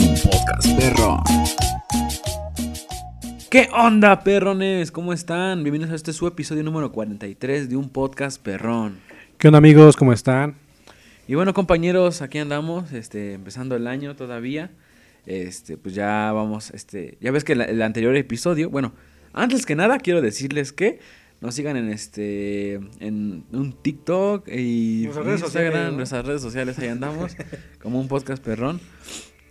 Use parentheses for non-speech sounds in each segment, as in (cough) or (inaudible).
un podcast perrón. ¿Qué onda, perrones? ¿Cómo están? Bienvenidos a este su episodio número 43 de un podcast perrón. ¿Qué onda amigos? ¿Cómo están? Y bueno, compañeros, aquí andamos, este, empezando el año todavía. Este, pues ya vamos, este, ya ves que la- el anterior episodio, bueno, antes que nada quiero decirles que nos sigan en este, en un TikTok y Nuestras redes Instagram, sociales, ¿no? nuestras redes sociales, ahí andamos, (laughs) como un podcast perrón.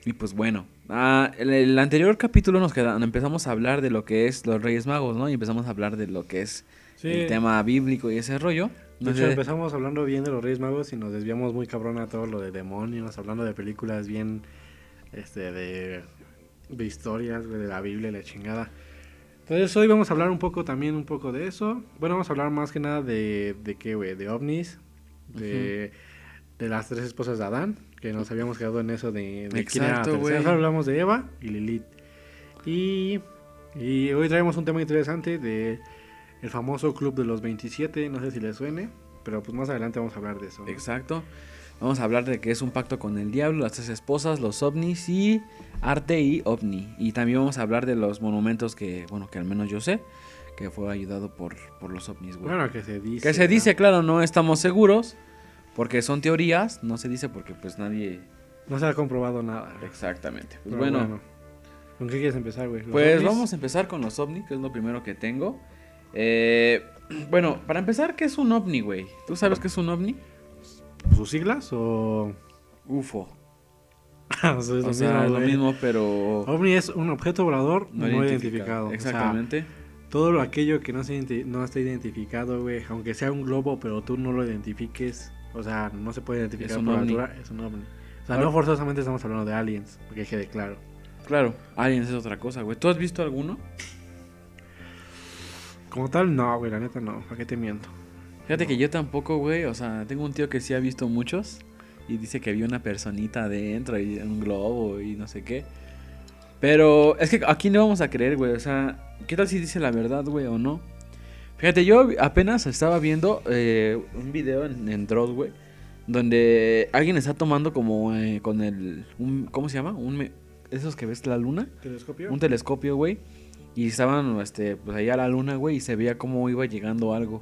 Y pues bueno, ah, en el anterior capítulo nos queda, empezamos a hablar de lo que es los Reyes Magos, ¿no? Y empezamos a hablar de lo que es Sí. el tema bíblico y ese rollo. De hecho, empezamos hablando bien de los Reyes Magos y nos desviamos muy cabrón a todo lo de demonios, hablando de películas bien, este, de, de historias, de la Biblia y la chingada. Entonces hoy vamos a hablar un poco también, un poco de eso. Bueno, vamos a hablar más que nada de, de qué, güey, de ovnis, de, de las tres esposas de Adán, que nos habíamos quedado en eso de, de quién era Exacto, güey. Ahora hablamos de Eva y Lilith. Y, y hoy traemos un tema interesante de el famoso Club de los 27, no sé si les suene, pero pues más adelante vamos a hablar de eso. ¿no? Exacto. Vamos a hablar de que es un pacto con el diablo, las tres esposas, los ovnis y arte y ovni. Y también vamos a hablar de los monumentos que, bueno, que al menos yo sé, que fue ayudado por, por los ovnis, güey. Bueno, que se dice. que se ¿no? dice, claro, no estamos seguros, porque son teorías, no se dice porque pues nadie... No se ha comprobado nada. Exactamente. Pues bueno, ¿Con qué quieres empezar, güey? ¿Los pues ovnis? vamos a empezar con los ovnis, que es lo primero que tengo. Eh, (clears throat) bueno, para empezar, ¿qué es un ovni, güey? ¿Tú sabes qué es un ovni? ¿Sus siglas o.? UFO. (laughs) o sea, es O lo sea, mismo, lo güey. mismo, pero... OVNI es un objeto volador no, identificado. O sea, Exactamente. todo lo aquello que no, se no está identificado, güey, aunque sea un globo, pero tú no lo identifiques, o sea, no se puede identificar por ovni. altura, es un ovni. O sea, no forzosamente estamos hablando de aliens, porque quede claro. Claro, aliens es otra cosa, güey. ¿Tú has visto alguno? Como tal, no, güey, la neta no, ¿para qué te miento? Fíjate que yo tampoco, güey. O sea, tengo un tío que sí ha visto muchos. Y dice que había una personita adentro y un globo y no sé qué. Pero es que a quién le vamos a creer, güey. O sea, ¿qué tal si dice la verdad, güey, o no? Fíjate, yo apenas estaba viendo eh, un video en, en Dross, güey. Donde alguien está tomando como eh, con el... un- ¿Cómo se llama? Un, esos que ves la luna. ¿Telescopio? un telescopio, güey. Y estaban, este, pues allá a la luna, güey, y se veía cómo iba llegando algo.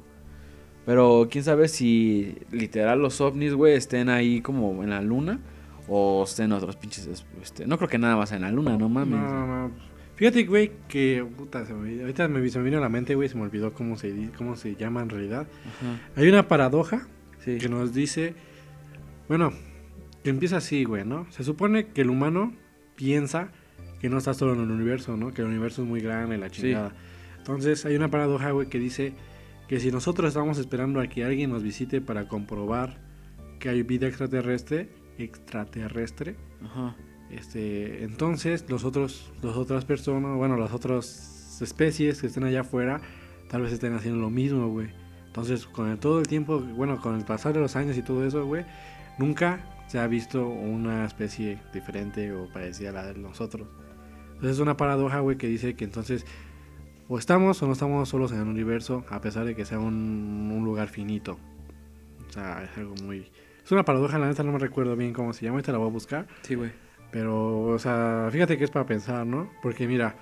Pero quién sabe si literal los ovnis, güey, estén ahí como en la luna o estén otros pinches. Este, no creo que nada más en la luna, no mames. No, no. Fíjate, güey, que puta, se me, ahorita me, se me vino a la mente, güey, se me olvidó cómo se, cómo se llama en realidad. Ajá. Hay una paradoja Sí. que nos dice, bueno, que empieza así, güey, ¿no? Se supone que el humano piensa que no está solo en el universo, ¿no? Que el universo es muy grande, la Sí. chingada. Entonces hay una paradoja, güey, que dice que si nosotros estamos esperando a que alguien nos visite para comprobar que hay vida extraterrestre, extraterrestre, Ajá. Este, entonces los otros, las otras personas, bueno, las otras especies que estén allá afuera, tal vez estén haciendo lo mismo, güey. Entonces, con el- todo el tiempo, bueno, con el pasar de los años y todo eso, güey, nunca se ha visto una especie diferente o parecida a la de nosotros. Entonces es una paradoja, güey, que dice que entonces o estamos o no estamos solos en el universo, a pesar de que sea un, un lugar finito. O sea, es algo muy... Es una paradoja, la neta no me recuerdo bien cómo se llama, ahorita la voy a buscar. Sí, güey. Pero, o sea, fíjate que es para pensar, ¿no? Porque mira,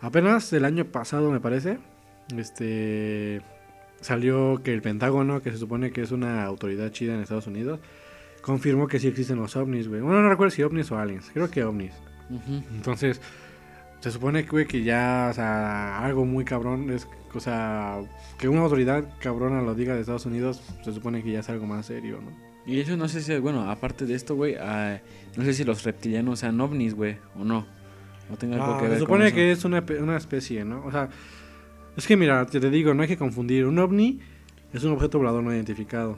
apenas el año pasado, me parece, este salió que el Pentágono, que se supone que es una autoridad chida en Estados Unidos, confirmó que sí existen los ovnis, güey. Bueno, no recuerdo si ovnis o aliens, creo que ovnis. Entonces, se supone que, güey, que ya, o sea, algo muy cabrón es, o sea, que una autoridad cabrona lo diga de Estados Unidos, se supone que ya es algo más serio, ¿no? Y eso no sé si, bueno, aparte de esto, güey, ah, no sé si los reptilianos sean ovnis, güey, o no. No tenga algo Ah, que ver se con supone eso. que es una, una especie, ¿no? O sea, es que mira, te, te digo, no hay que confundir. Un ovni es un objeto volador no identificado.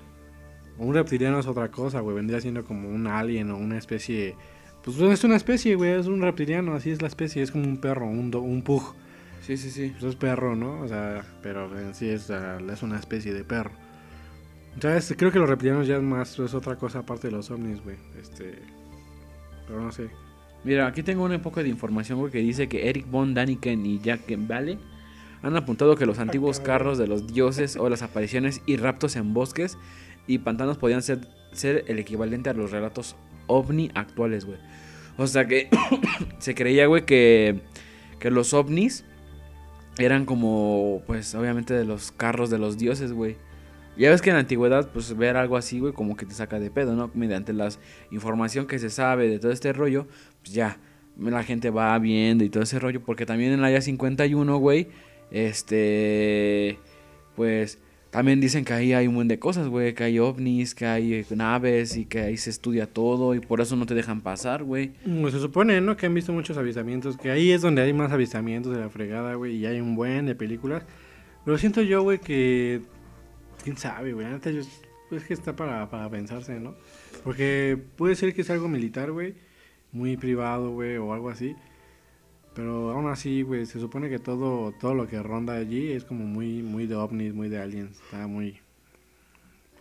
Un reptiliano es otra cosa, güey. Vendría siendo como un alien o una especie. Pues es una especie, güey. Es un reptiliano, así es la especie. Es como un perro, un, do- un pug. Sí, sí, sí. Pues es perro, ¿no? O sea, pero en sí es, es una especie de perro. O sea, es- creo que los reptilianos ya es más, es otra cosa aparte de los ovnis, güey. Este. Pero no sé. Mira, aquí tengo un poco de información, güey, que dice que Eric von Daniken y Jack Vale han apuntado que los antiguos cabrón. carros de los dioses o las apariciones y raptos en bosques y pantanos podían ser, ser el equivalente a los relatos ovni actuales, güey. O sea que (coughs) se creía, güey, que, que los ovnis eran como, pues, obviamente de los carros de los dioses, güey. Ya ves que en la antigüedad, pues, ver algo así, güey, como que te saca de pedo, ¿no? Mediante la información que se sabe de todo este rollo, pues ya, la gente va viendo y todo ese rollo. Porque también en la área 51, güey, este, pues, también dicen que ahí hay un montón de cosas, güey, que hay ovnis, que hay eh, naves y que ahí se estudia todo y por eso no te dejan pasar, güey. Pues se supone, ¿no? Que han visto muchos avistamientos, que ahí es donde hay más avistamientos de la fregada, güey, y hay un buen de películas. Pero siento yo, güey, que... ¿Quién sabe, güey? Antes es que está para, para pensarse, ¿no? Porque puede ser que sea algo militar, güey, muy privado, güey, o algo así. Pero aún así, güey, se supone que todo, todo lo que ronda allí es como muy, muy de ovnis, muy de aliens. Está muy,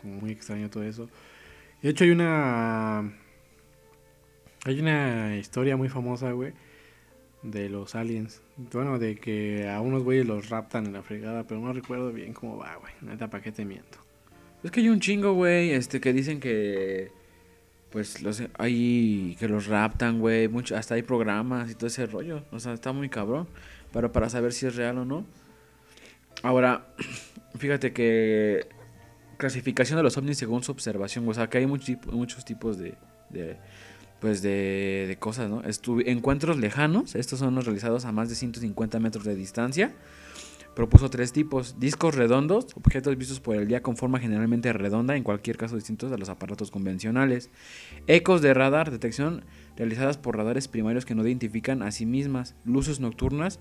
como muy extraño todo eso. De hecho, hay una, hay una historia muy famosa, güey, de los aliens. Bueno, de que a unos güeyes los raptan en la fregada, pero no recuerdo bien cómo va, güey. Neta, ¿para qué te miento? Es que hay un chingo, güey, este, que dicen que pues los hay que los raptan, güey, mucho, hasta hay programas y todo ese rollo, o sea, está muy cabrón, pero para saber si es real o no. Ahora, (clears throat) fíjate que clasificación de los ovnis según su observación, o sea, que hay muchos muchos tipos de, de pues de, de, cosas, ¿no? encuentros lejanos, estos son los realizados a más de 150 metros de distancia propuso tres tipos. Discos redondos, objetos vistos por el día con forma generalmente redonda, en cualquier caso distintos a los aparatos convencionales. Ecos de radar, detección realizadas por radares primarios que no identifican a sí mismas. Luces nocturnas,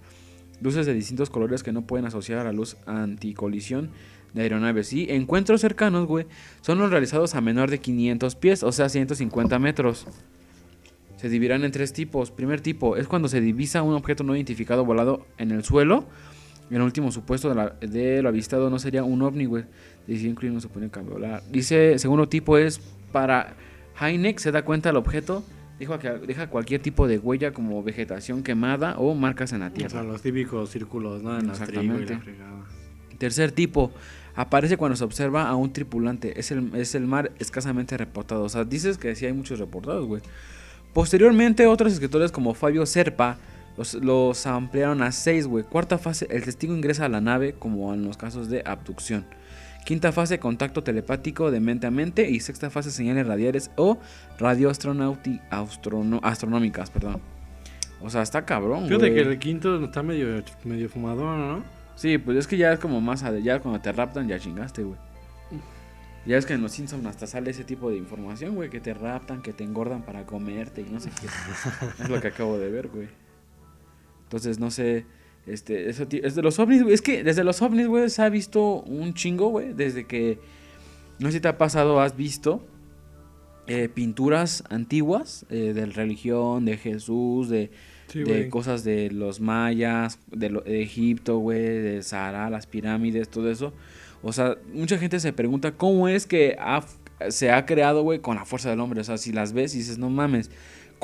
luces de distintos colores que no pueden asociar a la luz anticolisión de aeronaves. Y encuentros cercanos, güey, son los realizados a menor de 500 pies, o sea, 150 metros. Se dividirán en tres tipos. Primer tipo es cuando se divisa un objeto no identificado volado en el suelo el último supuesto de, lo avistado no sería un ovni, güey. Dice no se pone a Dice, segundo tipo es para Heineck, se da cuenta el objeto, dijo que deja cualquier tipo de huella como vegetación quemada o marcas en la tierra. O sea, los típicos círculos, ¿no? En Exactamente. Tercer tipo, aparece cuando se observa a un tripulante. Es el, es el mar escasamente reportado. O sea, dices que sí hay muchos reportados, güey. Posteriormente, otros escritores como Fabio Serpa los, ampliaron a 6, güey. Cuarta fase, el testigo ingresa a la nave, como en los casos de abducción. Quinta fase, contacto telepático de mente a mente. Y sexta fase, señales radiales o radioastronómicas, perdón. O sea, está cabrón, Fíjate que el quinto está medio, medio fumador, ¿no? Sí, pues es que ya es como más... Ya cuando te raptan ya chingaste, güey. Ya es que en los Simpsons hasta sale ese tipo de información, güey. Que te raptan, que te engordan para comerte y no sé qué. (laughs) es lo que acabo de ver, güey. Entonces, no sé, este, eso es de los ovnis, güey. Es que desde los ovnis, güey, se ha visto un chingo, güey. Desde que, no sé si te ha pasado, has visto eh, pinturas antiguas eh, de religión, de Jesús, de, cosas de los mayas, de, Egipto, güey, de Sahara, las pirámides, todo eso. O sea, mucha gente se pregunta cómo es que se ha creado, güey, con la fuerza del hombre. O sea, si las ves y dices, no mames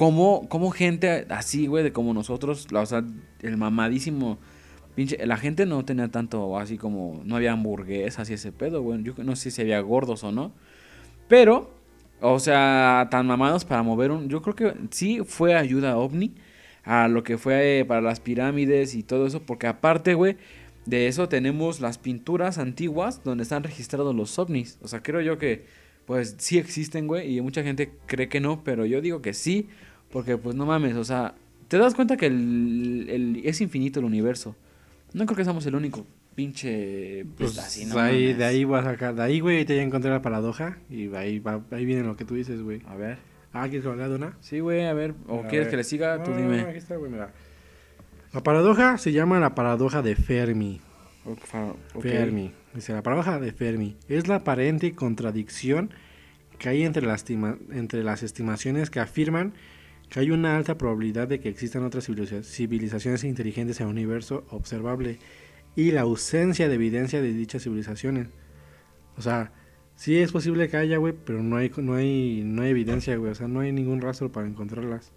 como, como gente así, güey, de como nosotros, o sea, el mamadísimo, pinche, la gente no tenía tanto así como, no había hamburguesas y ese pedo, güey, yo no sé si había gordos o no, pero, o sea, tan mamados para mover un, yo creo que sí fue ayuda ovni a lo que fue para las pirámides y todo eso, porque aparte, güey, de eso tenemos las pinturas antiguas donde están registrados los ovnis, o sea, creo yo que pues sí existen, güey, y mucha gente cree que no, pero yo digo que sí, porque pues no mames, o sea, te das cuenta que el, es infinito el universo. No creo que seamos el único pinche pues, pues así, no ahí, de ahí voy a sacar, de ahí, güey, te voy a encontrar la paradoja y ahí, ahí viene lo que tú dices, güey. A ver. Ah, ¿quieres hablar de una? Sí, güey, a ver, o quieres que le siga, tú dime. aquí está, güey, mira. La paradoja se llama la paradoja de Fermi. Fermi. Dice, la paradoja de Fermi es la aparente contradicción que hay entre las, entre las estimaciones que afirman que hay una alta probabilidad de que existan otras civilizaciones inteligentes en el universo observable y la ausencia de evidencia de dichas civilizaciones. O sea, sí es posible que haya, güey, pero no hay, no, hay, no hay evidencia, güey. O sea, no hay ningún rastro para encontrarlas.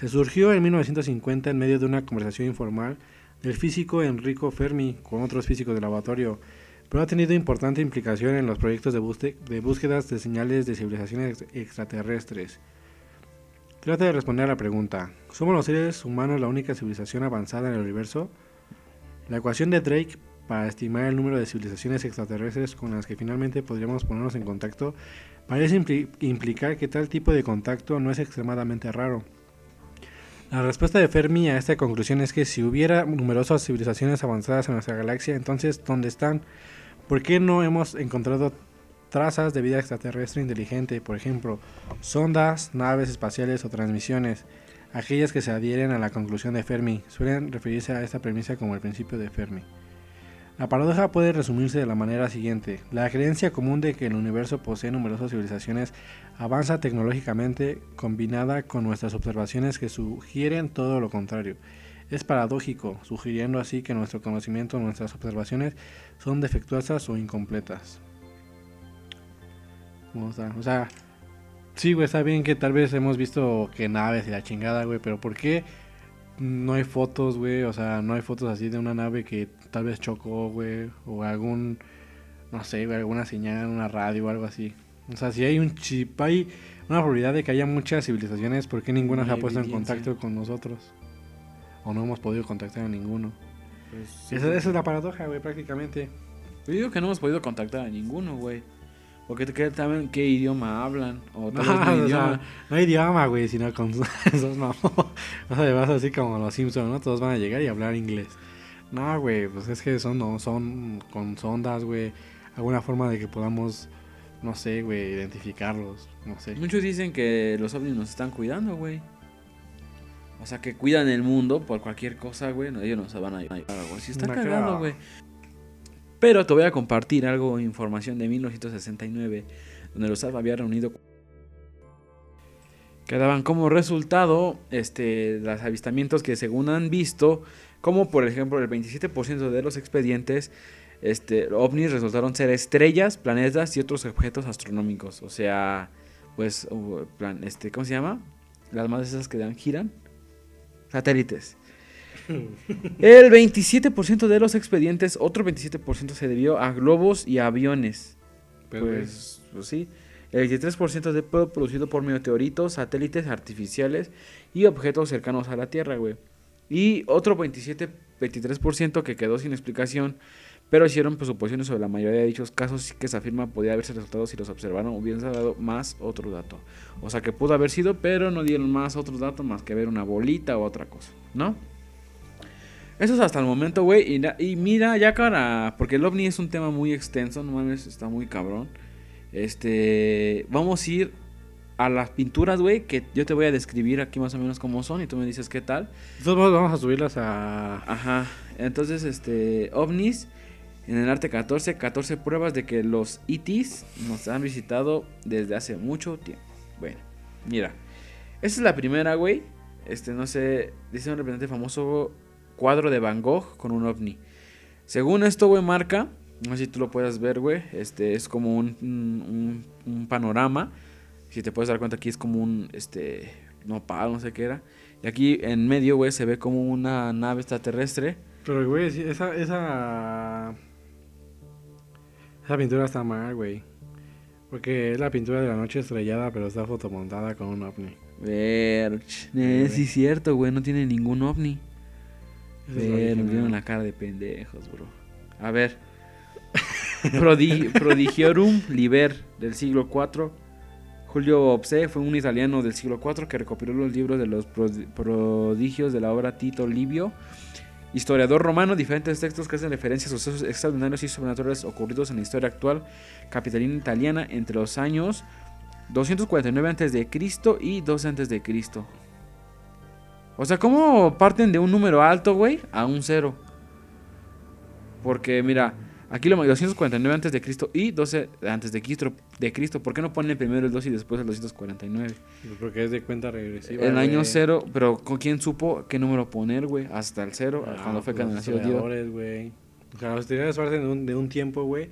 Se surgió en 1950 en medio de una conversación informal del físico Enrico Fermi con otros físicos de laboratorio, pero ha tenido importante implicación en los proyectos de, búsquedas de señales de civilizaciones extraterrestres. Trata de responder a la pregunta. ¿Somos los seres humanos la única civilización avanzada en el universo? La ecuación de Drake para estimar el número de civilizaciones extraterrestres con las que finalmente podríamos ponernos en contacto parece impli- implicar que tal tipo de contacto no es extremadamente raro. La respuesta de Fermi a esta conclusión es que si hubiera numerosas civilizaciones avanzadas en nuestra galaxia, entonces ¿dónde están? ¿Por qué no hemos encontrado trazas de vida extraterrestre inteligente? Por ejemplo, sondas, naves espaciales o transmisiones. Aquellas que se adhieren a la conclusión de Fermi suelen referirse a esta premisa como el principio de Fermi. La paradoja puede resumirse de la manera siguiente. La creencia común de que el universo posee numerosas civilizaciones avanza tecnológicamente combinada con nuestras observaciones que sugieren todo lo contrario. Es paradójico, sugiriendo así que nuestro conocimiento, nuestras observaciones son defectuosas o incompletas. ¿Cómo está? O sea, sí, güey, está bien que tal vez hemos visto que naves y la chingada, güey, pero ¿por qué no hay fotos, güey? O sea, no hay fotos así de una nave que tal vez chocó, güey, o algún, no sé, alguna señal, una radio o algo así. O sea, si hay un chip, hay una probabilidad de que haya muchas civilizaciones, ¿por qué ninguna se ha puesto en contacto con nosotros? O no hemos podido contactar a ninguno. Pues, sí, esa, esa es la paradoja, güey, prácticamente. Yo digo que no hemos podido contactar a ninguno, güey. Porque te queda también qué idioma hablan. O tal (laughs) No, no o sea, idioma. no hay idioma, güey, sino con (laughs) esos mamón. O sea, vas así como los Simpsons, ¿no? Todos van a llegar y hablar inglés. No, güey, pues es que son, no, son con sondas, güey. Alguna forma de que podamos, no sé, güey, identificarlos. No sé. Muchos dicen que los ovnis nos están cuidando, güey. O sea, que cuidan el mundo por cualquier cosa, güey. No, ellos nos van a ayudar, güey. Si está cagando, güey. Pero te voy a compartir algo, información de 1969, donde los AFA había reunido que daban como resultado este, los avistamientos que según han visto, como por ejemplo el 27% de los expedientes este, ovnis resultaron ser estrellas, planetas y otros objetos astronómicos. O sea, pues, plan, este, ¿cómo se llama? Las más esas que dan giran. Satélites. El 27% de los expedientes, otro 27% se debió a globos y aviones. Pero, Pues, pues sí. El 23% de producido por meteoritos, satélites artificiales y objetos cercanos a la Tierra, güey. Y otro 27, 23% que quedó sin explicación, pero hicieron pues, suposiciones sobre la mayoría de dichos casos que se afirma podía haberse resultado si los observaron hubieran dado más otro dato. O sea que pudo haber sido, pero no dieron más otros datos más que ver una bolita o otra cosa, ¿no? Eso es hasta el momento, güey. Y, mira, ya cara, porque el ovni es un tema muy extenso, no mames, está muy cabrón. Este, vamos a ir a las pinturas, güey, que yo te voy a describir aquí más o menos cómo son y tú me dices qué tal. Entonces vamos a subirlas a... Ajá. Entonces, este, ovnis en el arte 14, 14 pruebas de que los ETs nos han visitado desde hace mucho tiempo. Bueno, mira. Esta es la primera, güey. Este, no sé, dice un representante famoso cuadro de Van Gogh con un ovni. Según esto, güey, marca, no sé si tú lo puedes ver, güey, este, es como un, un, panorama. Si te puedes dar cuenta, aquí es como un, este, nopal, no sé qué era. Y aquí en medio, güey, se ve como una nave extraterrestre. Pero, güey, esa, esa... Esa pintura está mal, güey. Porque es la pintura de la noche estrellada, pero está fotomontada con un ovni. Ver, eh, sí es cierto, güey, no tiene ningún ovni. Ver, nos vieron la cara de pendejos, bro. A ver. Prodi- (laughs) Prodigiorum Liber del siglo IV. Julio Opse fue un italiano del siglo IV que recopiló los libros de los prodi- prodigios de la obra Tito Livio. Historiador romano, diferentes textos que hacen referencia a sucesos extraordinarios y sobrenaturales ocurridos en la historia actual capitalina italiana entre los años 249 a.C. y 12 a.C. O sea, ¿cómo parten de un número alto, güey, a un cero? Porque, mira, aquí lo 249 antes de Cristo y 12 antes de Cristo, de Cristo. ¿Por qué no ponen primero el 2 y después el 249? Pues Porque es de cuenta regresiva. el año cero, pero ¿con quién supo qué número poner, güey? Hasta el cero, Ah, cuando fue pues los nació Dios. güey. O sea, los historiadores parten de un, de un tiempo, güey.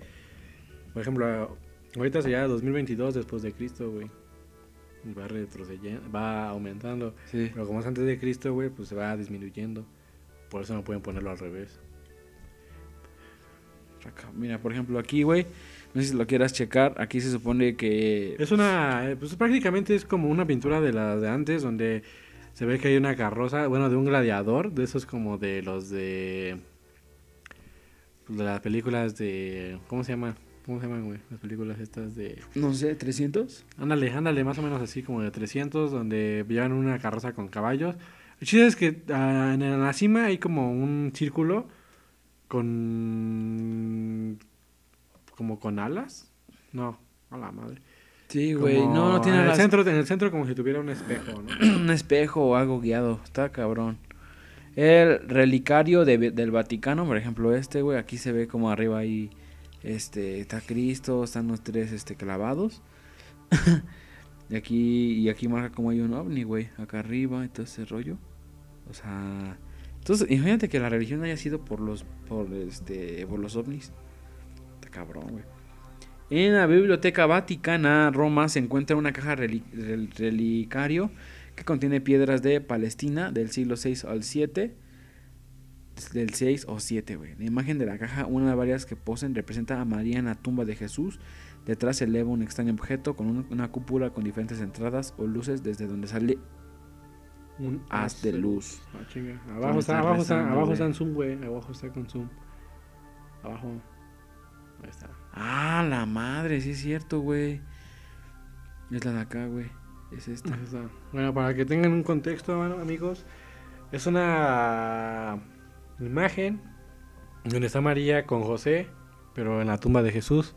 Por ejemplo, ahorita sería 2022 después de Cristo, güey. Va retrocediendo, va aumentando. Sí. Pero como es antes de Cristo, güey, pues se va disminuyendo. Por eso no pueden ponerlo al revés. Acá, Mira, por ejemplo, aquí, güey, No sé si lo quieras checar. Aquí se supone que... Es una, eh, pues prácticamente es como una pintura de las de antes, donde se ve que hay una carroza, bueno, de un gladiador, de esos como de los de, de las películas de, ¿cómo se llama? ¿Cómo se llaman, güey? Las películas estas de... No sé, 300. Ándale, ándale, más o menos así como de 300, donde llevan una carroza con caballos. Lo chido es que ah, en la cima hay como un círculo con... como con alas. No, a la madre. Sí, güey. No, no tiene en el, las- centro, en el centro como si tuviera un espejo, ¿no? (clears throat) un espejo o algo guiado. Está cabrón. El relicario de- del Vaticano, por ejemplo, este, güey, aquí se ve como arriba ahí, este, está Cristo, están los tres, este, clavados. (laughs) y aquí, y aquí marca como hay un ovni, güey, acá arriba y todo ese rollo. O sea, entonces, imagínate que la religión haya sido por los, por este, por los ovnis. Está cabrón, güey. En la Biblioteca Vaticana, Roma, se encuentra una caja reli- rel- relicario que contiene piedras de Palestina del siglo 6 al 7. Del 6 o 7, güey. La imagen de la caja, una de varias que posen, representa a María en la tumba de Jesús. Detrás se eleva un extraño objeto con un- una cúpula con diferentes entradas o luces desde donde sale Un haz de luz. Ah, chinga. Abajo está, abajo está, abajo güey. está en zoom, güey. Abajo está con zoom. Abajo. Ahí está. Ah, la madre, sí es cierto, güey. Es la de acá, güey. Es esta. Ahí está. Bueno, para que tengan un contexto, amigos, es una imagen donde está María con José, pero en la tumba de Jesús.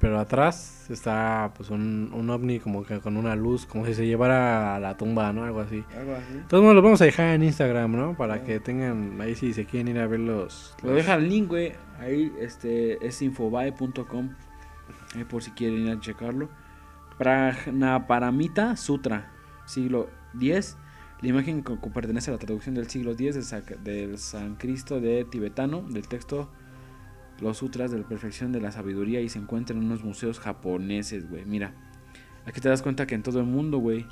Pero atrás está pues un, un ovni como que con una luz, como si se llevara a la tumba, ¿no? Algo así. Algo así. De todos modos, lo vamos a dejar en Instagram, ¿no? Para que tengan ahí si se quieren ir a ver los... Lo deja el link, güey. Ahí este, es infobae.com. Ahí por si quieren ir a checarlo. Prajnaparamita Sutra, siglo X. La imagen que pertenece a la traducción del siglo X del, del Sancristo de tibetano, del texto Los Sutras de la Perfección de la Sabiduría y se encuentra en unos museos japoneses, güey. Mira, aquí te das cuenta que en todo el mundo, güey,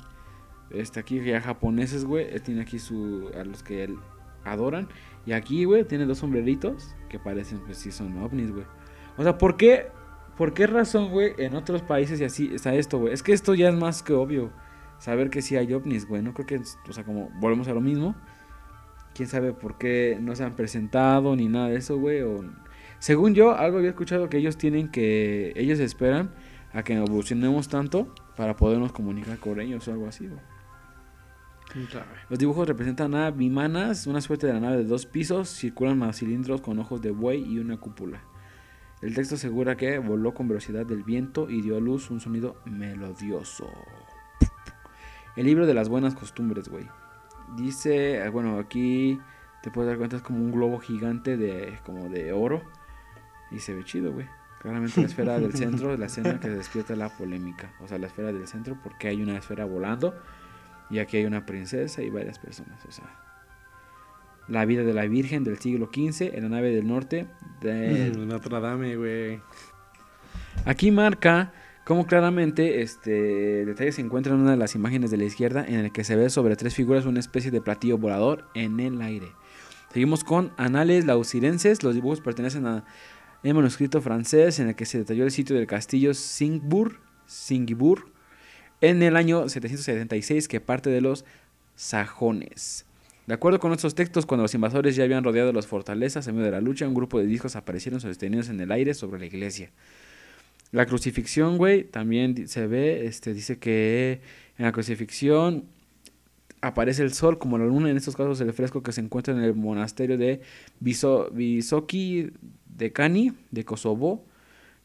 este, aquí ya japoneses, güey, eh, tiene aquí su, a los que él adoran. Y aquí, güey, tiene dos sombreritos que parecen, pues sí, son ovnis, güey. O sea, ¿por qué? ¿Por qué razón, güey, en otros países y así está esto, güey? Es que esto ya es más que obvio. Saber que sí hay ovnis, güey. No creo que, o sea, como volvemos a lo mismo. Quién sabe por qué no se han presentado ni nada de eso, güey. O... Según yo, algo había escuchado que ellos tienen que. Ellos esperan a que evolucionemos tanto para podernos comunicar con ellos o algo así, güey. Los dibujos representan a Vimanas, una suerte de la nave de dos pisos, circulan a cilindros con ojos de buey y una cúpula. El texto asegura que voló con velocidad del viento y dio a luz un sonido melodioso. El libro de las buenas costumbres, güey. Dice, eh, bueno, aquí te puedes dar cuenta es como un globo gigante de como de oro y se ve chido, güey. Claramente la esfera del centro es la escena que despierta la polémica. O sea, la esfera del centro porque hay una esfera volando y aquí hay una princesa y varias personas. O sea, la vida de la Virgen del siglo XV en la nave del norte. De... Notre Dame, güey. Aquí marca cómo claramente este detalle se encuentra en una de las imágenes de la izquierda en el que se ve sobre tres figuras una especie de platillo volador en el aire. Seguimos con Anales Lausirenses. Los dibujos pertenecen a un manuscrito francés en el que se detalló el sitio del castillo Singburg, Singburg en el año 776 que parte de los sajones. De acuerdo con estos textos, cuando los invasores ya habían rodeado las fortalezas en medio de la lucha, un grupo de discos aparecieron sostenidos en el aire sobre la iglesia. La crucifixión, güey, también se ve, este, dice que en la crucifixión aparece el sol como la luna, en estos casos el fresco que se encuentra en el monasterio de Viso- Visoki de Cani, de Kosovo.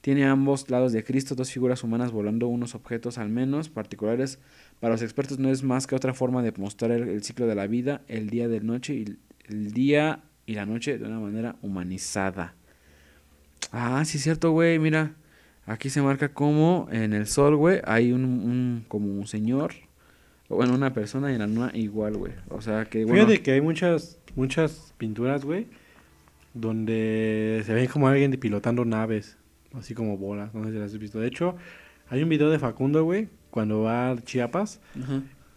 Tiene a ambos lados de Cristo dos figuras humanas volando unos objetos al menos particulares. Para los expertos no es más que otra forma de mostrar el, el ciclo de la vida, el día de noche y el día y la noche de una manera humanizada. Ah, sí es cierto, güey, mira. Aquí se marca como en el sol, güey, hay un, un- como un señor, bueno, una persona y en la luna igual, güey. O sea que, bueno, Fíjate que hay muchas, muchas pinturas, güey, donde se ve como alguien pilotando naves, así como bolas, no sé si las has visto. De hecho, hay un video de Facundo, güey, cuando va a Chiapas,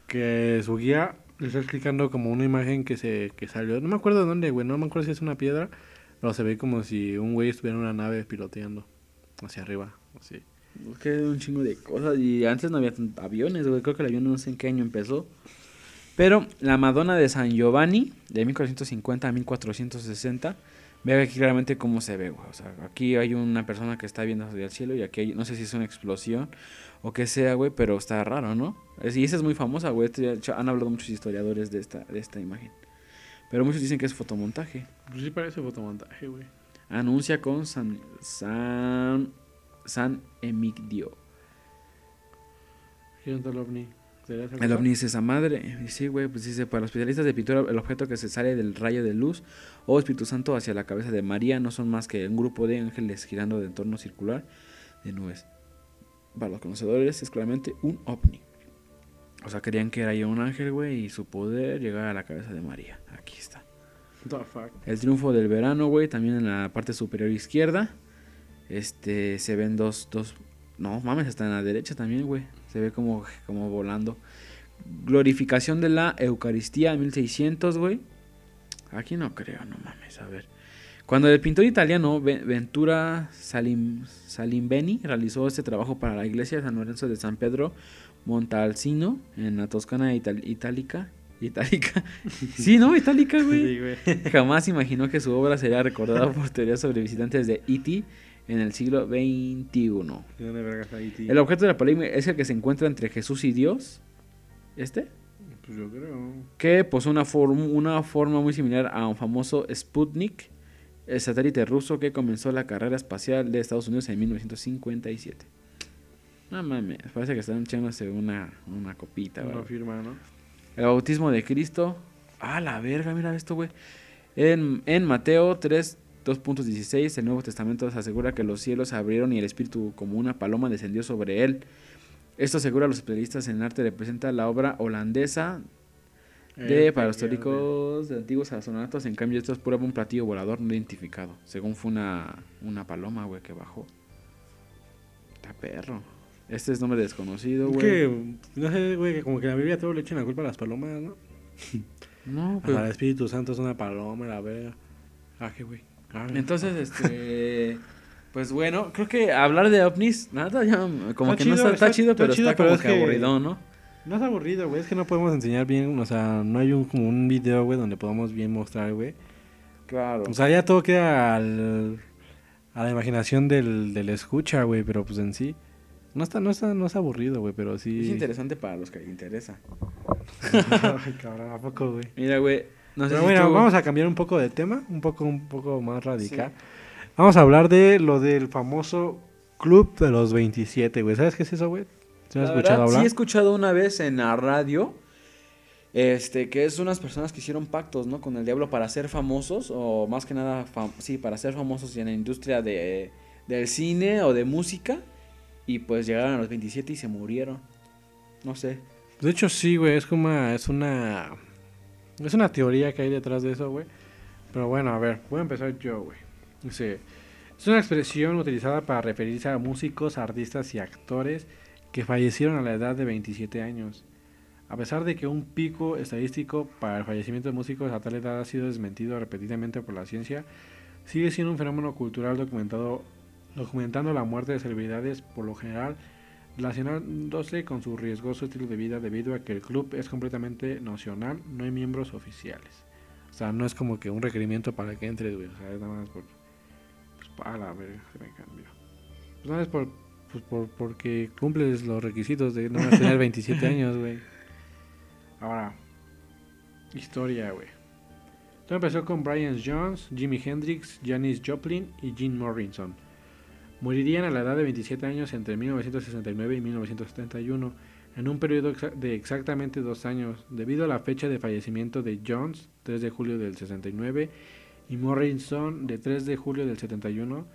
que su guía le está explicando como una imagen que se que salió, no me acuerdo de dónde, güey, no me acuerdo si es una piedra, pero se ve como si un güey estuviera en una nave piloteando. hacia arriba, Es que un chingo de cosas. Y antes no había aviones, güey. Creo que el avión no sé en qué año empezó. Pero la Madonna de San Giovanni, de 1450 a 1460. Ve aquí claramente cómo se ve, güey. O sea, aquí hay una persona que está viendo hacia el cielo y aquí hay, no sé si es una explosión o qué sea, güey, pero está raro, ¿no? Es- y esa es muy famosa, güey. Ya han hablado muchos historiadores de esta, de esta imagen. Pero muchos dicen que es fotomontaje. Pues sí parece fotomontaje, güey. Anuncia con San, San, San Emigdio. ¿Quién es el ovni? ¿Sería esa El ovni es esa madre. Y sí, güey, pues dice, para los especialistas de pintura, el objeto que se sale del rayo de luz o Espíritu Santo hacia la cabeza de María no son más que un grupo de ángeles girando de entorno circular de nubes. Para los conocedores es claramente un ovni. O sea, querían que era ya un ángel, güey, y su poder llegar a la cabeza de María. Aquí está. The fuck? El triunfo del verano, güey, también en la parte superior izquierda. Este, se ven dos, dos, no mames, está en la derecha también, güey. Se ve como, como volando. Glorificación de la Eucaristía 1600, güey. Aquí no creo, no mames, a ver. Cuando el pintor italiano Ve- Ventura Salim, Salimbeni realizó este trabajo para la iglesia de San Lorenzo de San Pedro Montalcino en la Toscana ital- itálica, itálica, (laughs) sí, no, itálica, güey. Sí, güey. Jamás imaginó que su obra sería recordada por teorías sobre visitantes de E.T. en el siglo XXI. El objeto de la polémica es el que se encuentra entre Jesús y Dios. ¿Este? Pues yo creo. Que posee una, form- una forma muy similar a un famoso Sputnik, el satélite ruso que comenzó la carrera espacial de Estados Unidos en 1957. No mames, parece que están echándose una, una copita, Una firma, ¿no? El bautismo de Cristo. Ah, la verga, mira esto, güey. En, en Mateo 3, 2.16, el Nuevo Testamento se asegura que los cielos se abrieron y el Espíritu como una paloma descendió sobre él. Esto asegura a los especialistas en arte representa la obra holandesa de Eh, para los teóricos de antiguos astronautas. En cambio, esto es prueba un platillo volador no identificado. Según fue una, una paloma, güey, que bajó. Está perro. Este es nombre desconocido, Es güey. que, no sé, güey, que como que la Biblia todo le echan la culpa a las palomas, ¿no? (laughs) No, pero... el Espíritu Santo es una paloma, la verga. Ah, qué güey. Entonces, este. Pues bueno, creo que hablar de ovnis, nada, ya como Está que no está, está está- chido, pero chido, está pero como es que, que- aburrido, ¿no? No es aburrido, güey. Es que no podemos enseñar bien, o sea, no hay un como un video, güey, donde podamos bien mostrar, güey. Claro. O sea, ya todo queda al, a la imaginación del, del escucha, güey, pero pues en sí. No está, no está, no es aburrido, güey, pero sí. es interesante para los que les interesa. (laughs) Ay, cabrón, ¿a poco, güey? Mira, güey, no sé Pero si bueno, tú- vamos a cambiar un poco de tema, un poco, un poco más radical. Vamos a hablar de lo del famoso Club de los 27, güey. ¿Sabes qué es eso, güey? ¿Sí has La escuchado verdad, hablar? Sí he escuchado una vez en la radio, este, que es unas personas que hicieron pactos, ¿no? Con el diablo para ser famosos, o más que nada, sí, para ser famosos en la industria de, del cine o de música, y pues llegaron a los 27 y se murieron. No sé. De hecho, sí, güey. Es como es una. Es una teoría que hay detrás de eso, güey. Pero bueno, a ver, voy a empezar yo, güey. Dice, es una expresión utilizada para referirse a músicos, artistas y actores que fallecieron a la edad de 27 años. A pesar de que un pico estadístico para el fallecimiento de músicos a tal edad ha sido desmentido repetidamente por la ciencia, sigue siendo un fenómeno cultural documentado, documentando la muerte de celebridades por lo general relacionándose con su riesgoso estilo de vida debido a que el club es completamente nacional, no hay miembros oficiales. O sea, no es como que un requerimiento para que entres, güey. O sea, es nada más por... Pues, a la verga, se me cambió. Pues nada más por... Pues por, porque cumples los requisitos de no más tener (laughs) 27 años, güey. Ahora, historia, güey. Todo empezó con Brian Jones, Jimi Hendrix, Janis Joplin y Jim Morrison. Morirían a la edad de 27 años entre 1969 y 1971, en un periodo de exactamente dos años, debido a la fecha de fallecimiento de Jones, 3 de julio del 69, y Morrison, de 3 de julio del 71.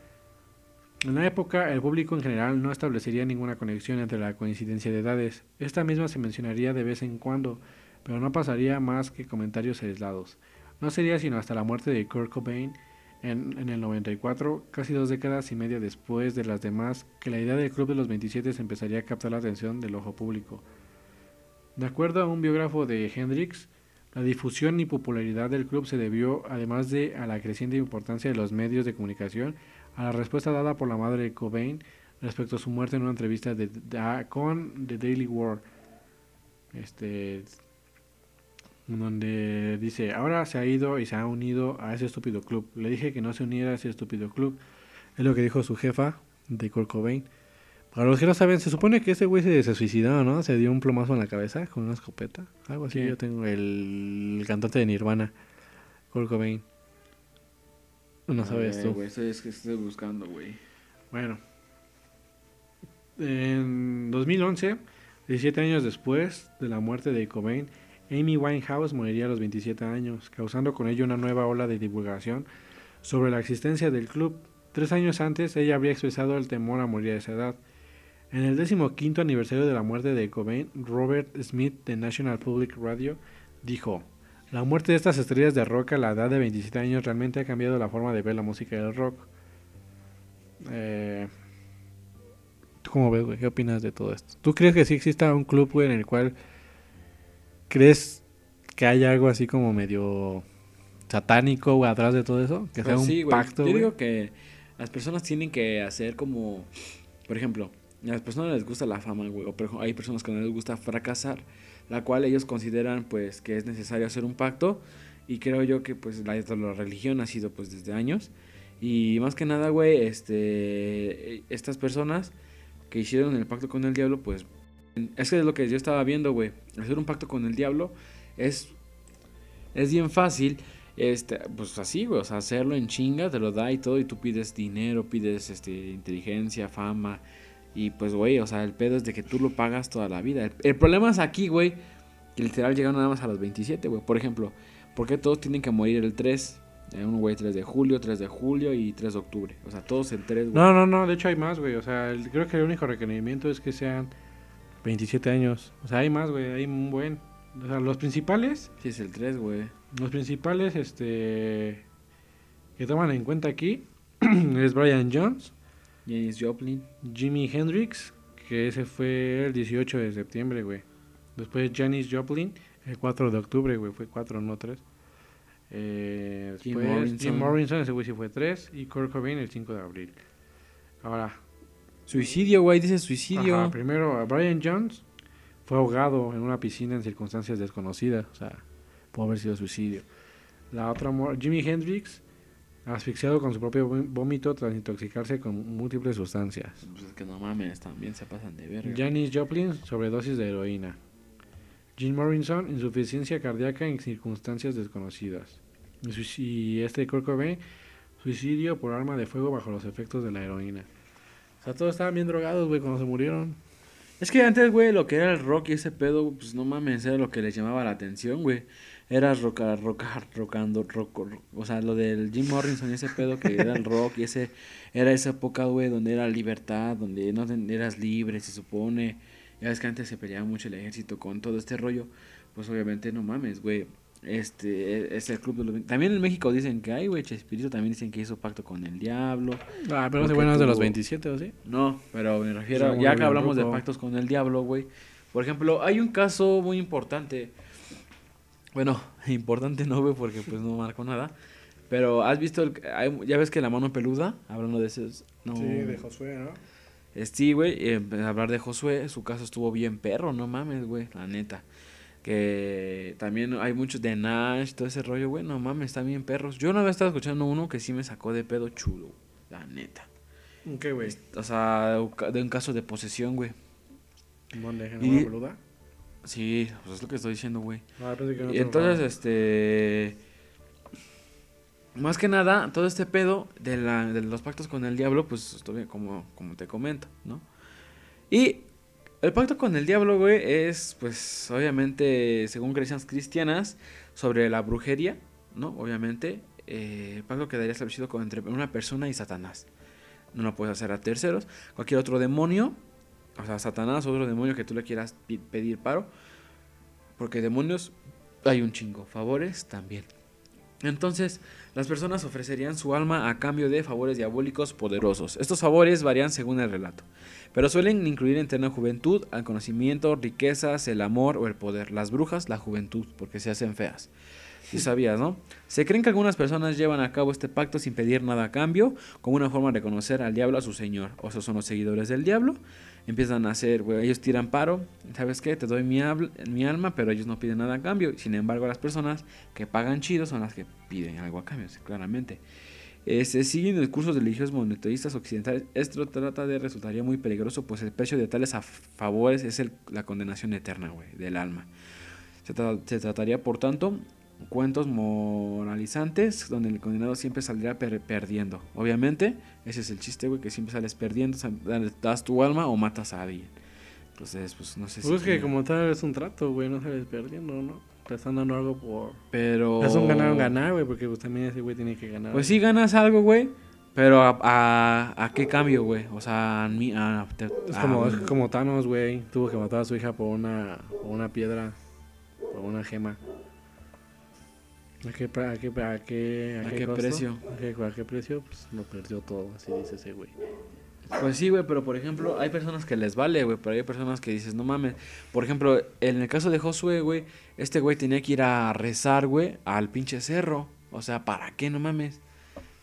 En la época, el público en general no establecería ninguna conexión entre la coincidencia de edades. Esta misma se mencionaría de vez en cuando, pero no pasaría más que comentarios aislados. No sería sino hasta la muerte de Kurt Cobain en, el 94, casi dos décadas y media después de las demás, que la idea del Club de los 27 se empezaría a captar la atención del ojo público. De acuerdo a un biógrafo de Hendrix, la difusión y popularidad del club se debió, además de a la creciente importancia de los medios de comunicación, a la respuesta dada por la madre de Cobain respecto a su muerte en una entrevista de, de- con The Daily World. Este, donde dice, ahora se ha ido y se ha unido a ese estúpido club. Le dije que no se uniera a ese estúpido club. Es lo que dijo su jefa de Kurt Cobain. Para los que no saben, se supone que ese güey se, se suicidó, ¿no? Se dio un plomazo en la cabeza con una escopeta. Algo así. Sí. Yo tengo el, el cantante de Nirvana, Kurt Cobain. No sabes tú. güey, estoy, es que estoy buscando, güey. Bueno. En 2011, 17 años después de la muerte de Cobain, Amy Winehouse moriría a los 27 años, causando con ello una nueva ola de divulgación sobre la existencia del club. Tres años antes, ella habría expresado el temor a morir a esa edad. En el 15 aniversario de la muerte de Cobain, Robert Smith de National Public Radio dijo: La muerte de estas estrellas de rock a la edad de 27 años realmente ha cambiado la forma de ver la música del rock. Eh, ¿Tú cómo ves, güey? ¿Qué opinas de todo esto? ¿Tú crees que sí exista un club, güey, en el cual crees que hay algo así como medio satánico, güey, atrás de todo eso? Que sea Pues un sí, güey. pacto, Yo güey. digo que las personas tienen que hacer como, por ejemplo, a las personas les gusta la fama, güey, o hay personas que no les gusta fracasar, la cual ellos consideran pues que es necesario hacer un pacto y creo yo que pues la, la religión ha sido pues desde años y más que nada, güey, este estas personas que hicieron el pacto con el diablo, pues es que es lo que yo estaba viendo, güey. Hacer un pacto con el diablo es es bien fácil este, pues así, güey, o sea, hacerlo en chinga, te lo da y todo, y tú pides dinero, pides este, inteligencia, fama, y pues, güey, o sea, el pedo es de que tú lo pagas toda la vida. El, problema es aquí, güey, que literal llegaron nada más a los 27, güey. Por ejemplo, ¿por qué todos tienen que morir el 3? Eh, un güey 3 de julio, 3 de julio y 3 de octubre. O sea, todos el 3, güey. No, no, no, de hecho hay más, güey. O sea, creo que el único requerimiento es que sean 27 años. O sea, hay más, güey, hay un buen. O sea, los principales, Sí, es el 3, güey. los principales, este, que toman en cuenta aquí (clears throat) es Brian Jones, Janis Joplin. Jimi Hendrix, que ese fue el 18 de septiembre, güey. Después Janis Joplin, el 4 de octubre, güey, fue 4, no 3. Eh, Jim después Morrison. Jim Morrison, ese güey sí fue 3. Y Kurt Cobain el 5 de abril. Ahora, Suicidio, güey, dice suicidio. Ajá, primero, Brian Jones fue ahogado en una piscina en circunstancias desconocidas. O sea, pudo haber sido suicidio. La otra, Jimi Hendrix, asfixiado con su propio vó- vómito tras intoxicarse con múltiples sustancias. Pues es que no mames, también se pasan de verga. Janis Joplin, sobredosis de heroína. Jim Morrison, insuficiencia cardíaca en circunstancias desconocidas. Y este Kurt Cobain, suicidio por arma de fuego bajo los efectos de la heroína. Todos estaban bien drogados, güey, cuando se murieron. Es que antes, güey, lo que era el rock y ese pedo, pues no mames, era lo que les llamaba la atención, güey. Era rocar, rocar, rocando, rock, o sea, lo del Jim Morrison y ese pedo que era el rock y ese, era esa época, güey, donde era libertad, donde no eras libre, se supone. Ya ves que antes se peleaba mucho el ejército con todo este rollo, pues obviamente no mames, güey. Este, es el club de los... También en México dicen que hay, güey, Chespirito también dicen que hizo pacto con el diablo. Ah, pero ese es de los tuvo- 27, ¿o sí? No, pero me refiero, sea, ya que hablamos de pactos con el diablo, güey. Por ejemplo, hay un caso muy importante. Bueno, (laughs) importante no, güey, porque pues no marcó nada. Pero has visto, el, hay- ya ves que la mano peluda, hablando de esos... No, Josué, ¿no? Eh, Sí, güey, eh, a hablar de Josué, su caso estuvo bien perro, no mames, güey, la neta. Que también hay muchos de Nash, todo ese rollo, güey, no mames, están bien perros. Yo una vez estaba escuchando uno que sí me sacó de pedo chulo, la neta. ¿Qué, güey? O sea, de un caso de posesión, güey. ¿Dónde? ¿En boluda? Sí, pues es lo que estoy diciendo, güey. Ah, en Y entonces, este... Más que nada, todo este pedo de, la, de los pactos con el diablo, pues estoy como, como te comento, ¿no? Y el pacto con el diablo, güey, es, pues, obviamente, según creencias cristianas, sobre la brujería, ¿no? Obviamente, eh, el pacto quedaría establecido entre una persona y Satanás. No lo puedes hacer a terceros. Cualquier otro demonio, o sea, Satanás otro demonio que tú le quieras pedir paro, porque demonios hay un chingo, favores también. Entonces, las personas ofrecerían su alma a cambio de favores diabólicos poderosos. Estos favores varían según el relato, pero suelen incluir eterna juventud, al conocimiento, riquezas, el amor o el poder. Las brujas, la juventud, porque se hacen feas. Si sabías, ¿no? Se creen que algunas personas llevan a cabo este pacto sin pedir nada a cambio, como una forma de reconocer al diablo a su señor. O esos son los seguidores del diablo. Empiezan a hacer, güey, ellos tiran paro. ¿Sabes qué? Te doy mi, mi alma, pero ellos no piden nada a cambio. Sin embargo, las personas que pagan chido son las que piden algo a cambio, claramente. Se siguen los cursos religiosos monetaristas occidentales. Esto trata de resultaría muy peligroso, pues el precio de tales favores es la condenación eterna, güey, del alma. Se, trataría, por tanto, cuentos moralizantes donde el condenado siempre saldría perdiendo. Obviamente, ese es el chiste, güey, que siempre sales perdiendo, das tu alma o matas a alguien. Entonces, pues no sé pues si. Pues que como tal es un trato, güey, no sales perdiendo, ¿no? están dando algo por. Pero. Es un ganar ganar, güey, porque pues, también ese güey tiene que ganar. Pues sí ganas algo, güey. Pero a, a, a, qué cambio, güey? O sea, a, a, es, como, es como Thanos, güey. Tuvo que matar a su hija por una, por una piedra, por una gema. ¿A qué, a qué, a qué, a qué, ¿A qué precio? ¿A qué, ¿A qué precio? Pues lo perdió todo, así dice ese güey. Pues sí, güey, pero por ejemplo, hay personas que les vale, güey, pero hay personas que dices, no mames. Por ejemplo, en el caso de Josué, güey, este güey tenía que ir a rezar, güey, al pinche cerro. O sea, ¿para qué? No mames.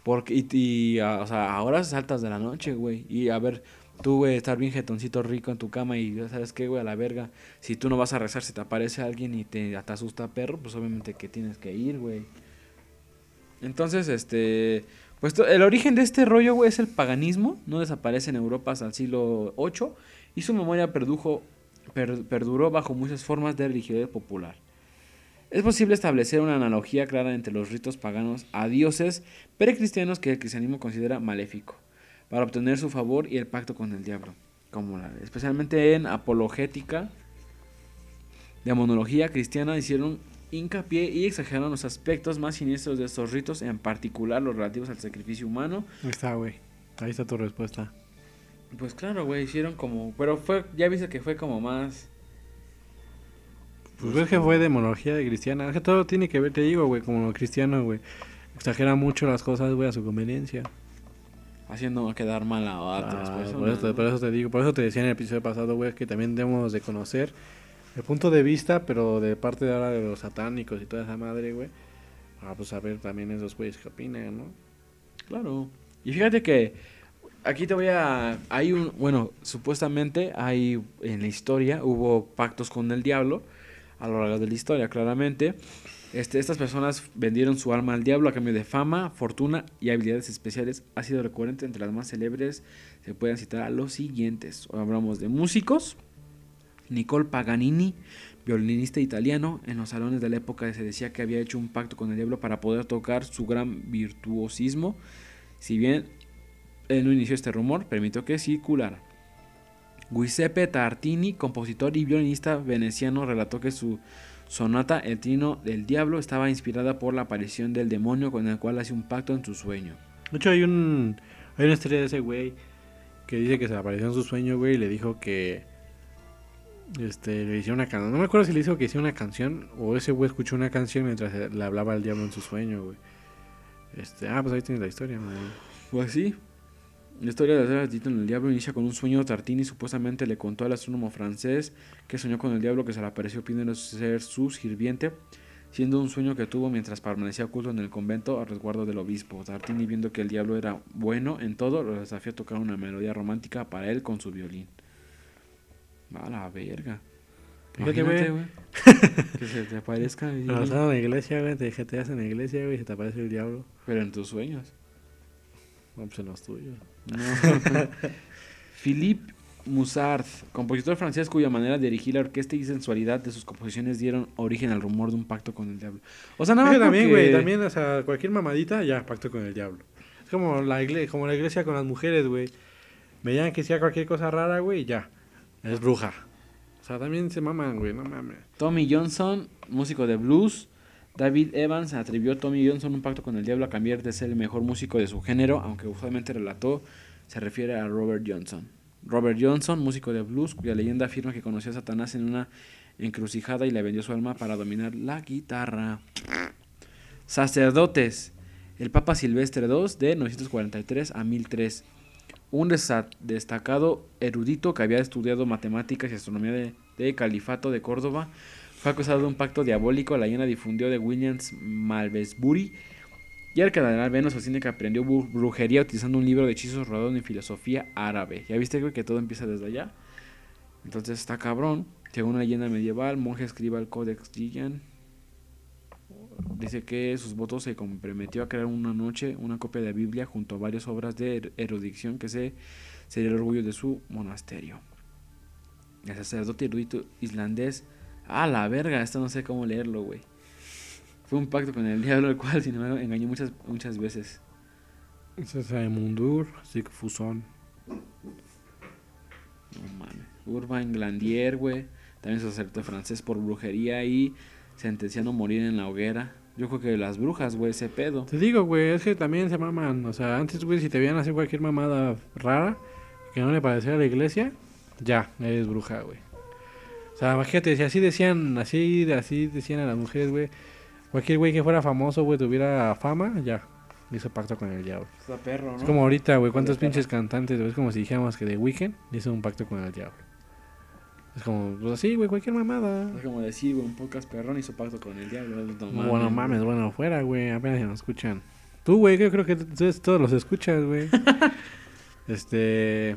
Porque, y, y o sea, ahora horas altas de la noche, güey. Y a ver, tú, güey, estar bien jetoncito rico en tu cama y ya sabes qué, güey, a la verga. Si tú no vas a rezar, si te aparece alguien y te, asusta perro, pues obviamente que tienes que ir, güey. Entonces, este pues el origen de este rollo, güey, es el paganismo. No desaparece en Europa hasta el siglo VIII y su memoria perdujo, perduró bajo muchas formas de religiosidad popular. Es posible establecer una analogía clara entre los ritos paganos a dioses precristianos que el cristianismo considera maléfico, para obtener su favor y el pacto con el diablo, como especialmente en apologética, de monología cristiana hicieron hincapié y exageraron los aspectos más siniestros de estos ritos, en particular los relativos al sacrificio humano. Ahí está, güey. Ahí está tu respuesta. Pues claro, güey, hicieron como... Pero fue, ya viste que fue como más... Pues ves que fue de monarquía de cristiana. Es que todo tiene que ver, te digo, güey, como cristiano, güey. Exagera mucho las cosas, güey, a su conveniencia. Haciendo quedar mal a otras ah, Por eso, por eso te digo, por eso te decía en el episodio pasado, güey, que también debemos de conocer el punto de vista, pero de parte de ahora de los satánicos y toda esa madre, güey. Ah, pues a ver también esos güeyes que opinan, ¿no? Claro. Y fíjate que aquí te voy a... Hay un... Bueno, supuestamente hay en la historia hubo pactos con el diablo a lo largo de la historia, claramente. Este, estas personas vendieron su alma al diablo a cambio de fama, fortuna y habilidades especiales. Ha sido recurrente entre las más célebres. Se pueden citar a los siguientes. hablamos de músicos, Nicole Paganini, violinista italiano, en los salones de la época se decía que había hecho un pacto con el diablo para poder tocar su gran virtuosismo. Si bien él no inició este rumor, permitió que circulara. Giuseppe Tartini, compositor y violinista veneciano, relató que su sonata El Trino del Diablo estaba inspirada por la aparición del demonio con el cual hace un pacto en su sueño. De hecho, hay, un, hay una historia de ese güey que dice que se apareció en su sueño, güey, y le dijo que este, le hicieron una canción. No me acuerdo si le hizo que hiciera una canción o ese güey escuchó una canción mientras le hablaba al diablo en su sueño, güey. Este, ah, pues ahí tienes la historia, güey. Pues sí. La historia de la Tito en el Diablo inicia con un sueño. Tartini supuestamente le contó al astrónomo francés que soñó con el diablo que se le apareció pidiendo ser su sirviente, siendo un sueño que tuvo mientras permanecía oculto en el convento a resguardo del obispo. Tartini, viendo que el diablo era bueno en todo, lo desafió a tocar una melodía romántica para él con su violín. A la verga. Fíjate, güey. que se te aparezca. Y... (laughs) en la iglesia, güey. Te jeteas en la iglesia, güey. Y se te aparece el diablo. Pero en tus sueños. No, pues en los tuyos. No. (laughs) Philippe Musard, compositor francés cuya manera de dirigir la orquesta y sensualidad de sus composiciones dieron origen al rumor de un pacto con el diablo. O sea, nada más. también, güey. También, o sea, cualquier mamadita, ya, pacto con el diablo. Es como la, iglesia, como la iglesia con las mujeres, güey. Veían que hacía cualquier cosa rara, güey, ya. Es bruja. O sea, también se maman, güey, no mames. Tommy Johnson, músico de blues. David Evans atribuyó a Tommy Johnson un pacto con el diablo a cambiar de ser el mejor músico de su género, aunque usualmente relató, se refiere a Robert Johnson. Robert Johnson, músico de blues, cuya leyenda afirma que conoció a Satanás en una encrucijada y le vendió su alma para dominar la guitarra. Sacerdotes. El Papa Silvestre II de 943 a 1003 un destacado erudito que había estudiado matemáticas y astronomía de, Califato de Córdoba, Fue acusado de un pacto diabólico. La leyenda difundió de Williams Malmesbury. Y el cardenal Beno sostiene que aprendió bru- brujería utilizando un libro de hechizos rodado en filosofía árabe. ¿Ya viste, que todo empieza desde allá? Entonces está cabrón. Según una leyenda medieval, monje escriba el Codex Gillian. Dice que sus votos se comprometió a crear una noche una copia de la Biblia junto a varias obras de er- erudición que se sería el orgullo de su monasterio. El sacerdote erudito islandés. Ah, la verga, esto no sé cómo leerlo, güey. Fue un pacto con el (laughs) diablo, el cual, sin embargo, engañó muchas, muchas veces. Mundur, Sigfusson. No mames. Urbain Glandier, güey. También sacerdote francés por brujería y sentenciando a morir en la hoguera. Yo creo que las brujas, güey, ese pedo. Te digo, güey, es que también se maman. O sea, antes, güey, si te veían hacer cualquier mamada rara que no le pareciera a la iglesia, ya, eres bruja, güey. Sea, imagínate, si así decían, así, así decían a las mujeres, güey. Cualquier güey que fuera famoso, güey, tuviera fama, ya, hizo pacto con el diablo. Está perro, ¿no? Es como ahorita, güey, ¿cuántos pinches cantantes, güey? Es como si dijéramos que de Weekend hizo un pacto con el diablo. Es como, pues así, güey, cualquier mamada. Es como decir, güey, un podcast perrón hizo pacto con el diablo. No mames, bueno, mames, bueno, fuera, güey, apenas se nos escuchan. Tú, güey, yo creo que todos los escuchas, güey. (laughs) este.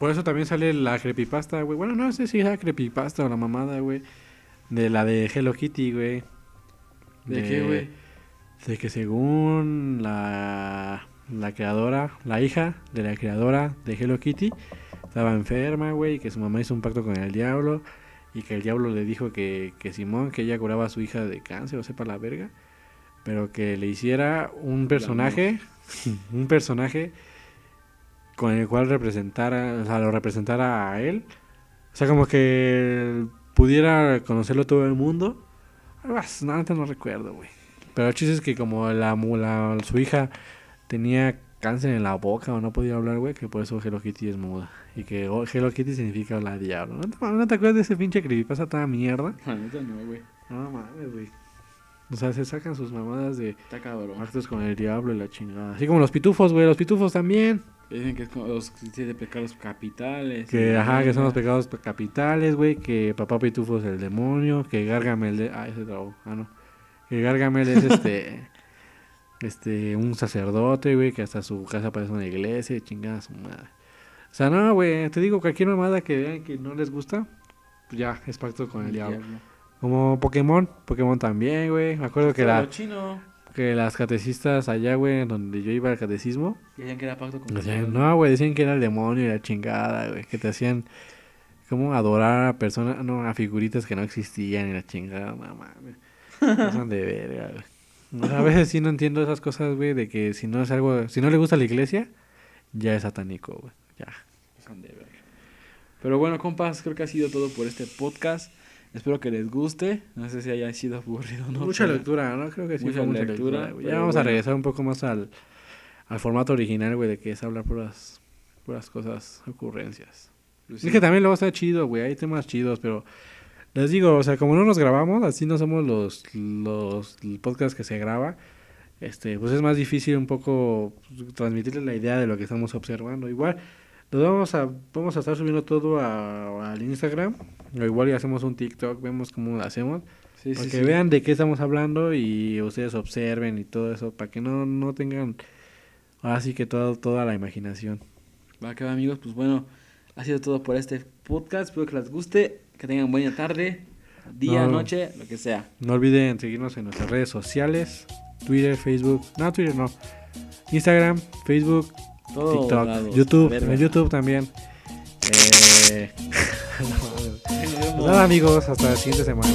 Por eso también sale la creepypasta, güey. Bueno, no sé si es la creepypasta o la mamada, güey. De la de Hello Kitty, güey. ¿De qué, güey? De que según la, la creadora, la hija de la creadora de Hello Kitty, estaba enferma, güey, y que su mamá hizo un pacto con el diablo, y que el diablo le dijo que, que Simón, que ella curaba a su hija de cáncer, o sepa la verga, pero que le hiciera un personaje, (laughs) un personaje con el cual representara, o sea, lo representara a él, o sea, como que pudiera conocerlo todo el mundo. Algo así, No, no recuerdo, güey. Pero el chiste es que como la, mu- la- su hija tenía cáncer en la boca o no podía hablar, güey, que por eso Hello Kitty es muda. Y que oh, Hello Kitty significa la diablo. ¿No te, ¿No te acuerdas de ese pinche creepypasta toda mierda? (laughs) No, güey. No mames, güey. O sea, se sacan sus mamadas de pactos con el diablo y la chingada. Así como los pitufos, güey. Los pitufos también. Dicen que es como los siete pecados capitales. Que, ajá, que son los pecados capitales, güey. Que papá pitufo es el demonio. Que Gargamel de... Ah, ese dragón. Ah, no. Que Gargamel es este... (laughs) este, un sacerdote, güey. Que hasta su casa parece una iglesia. Chingada su madre. O sea, no, güey. Te digo, cualquier mamada que vean que no les gusta. Pues ya, es pacto con el diablo. Como Pokémon. Pokémon también, güey. Me acuerdo que, la, chino. Que las catecistas allá, güey, donde yo iba al catecismo. Decían que era pacto con Decían, no, güey, decían que era el demonio y la chingada, güey. Que te hacían como adorar a personas, no, a figuritas que no existían y la chingada, no mames. Son de verga, güey. O sea, a veces sí no entiendo esas cosas, güey, de que si no es algo, si no le gusta la iglesia, ya es satánico, güey. Ya. Son de verga. Pero bueno, compas, creo que ha sido todo por este podcast. Espero que les guste. No sé si haya sido aburrido no. mucha pero- lectura, ¿no? Creo que sí Mucha fue mucha lectura, Ya vamos a regresar un poco más al, al formato original, güey, de que es hablar puras, puras cosas, ocurrencias. Pues Es que también luego está chido, güey. Hay temas chidos, pero les digo, o sea, como no nos grabamos, así no somos los, los podcasts que se graba. Este, pues es más difícil un poco pues, transmitirles la idea de lo que estamos observando. Igual, nos vamos a, vamos a estar subiendo todo a- al Instagram. O igual y hacemos un TikTok, vemos cómo lo hacemos. Sí, para sí, que sí. vean de qué estamos hablando y ustedes observen y todo eso. Para que no, no tengan ahora sí que todo, toda la imaginación. Va que va, amigos. Pues bueno, ha sido todo por este podcast. Espero que les guste. Que tengan buena tarde, día, No. noche, lo que sea. No olviden seguirnos en nuestras redes sociales, Twitter, Facebook, no Twitter no, Instagram, Facebook, TikTok, lados, YouTube, en YouTube también. Eh, (laughs) (laughs) vemos. pues nada amigos, hasta la siguiente semana.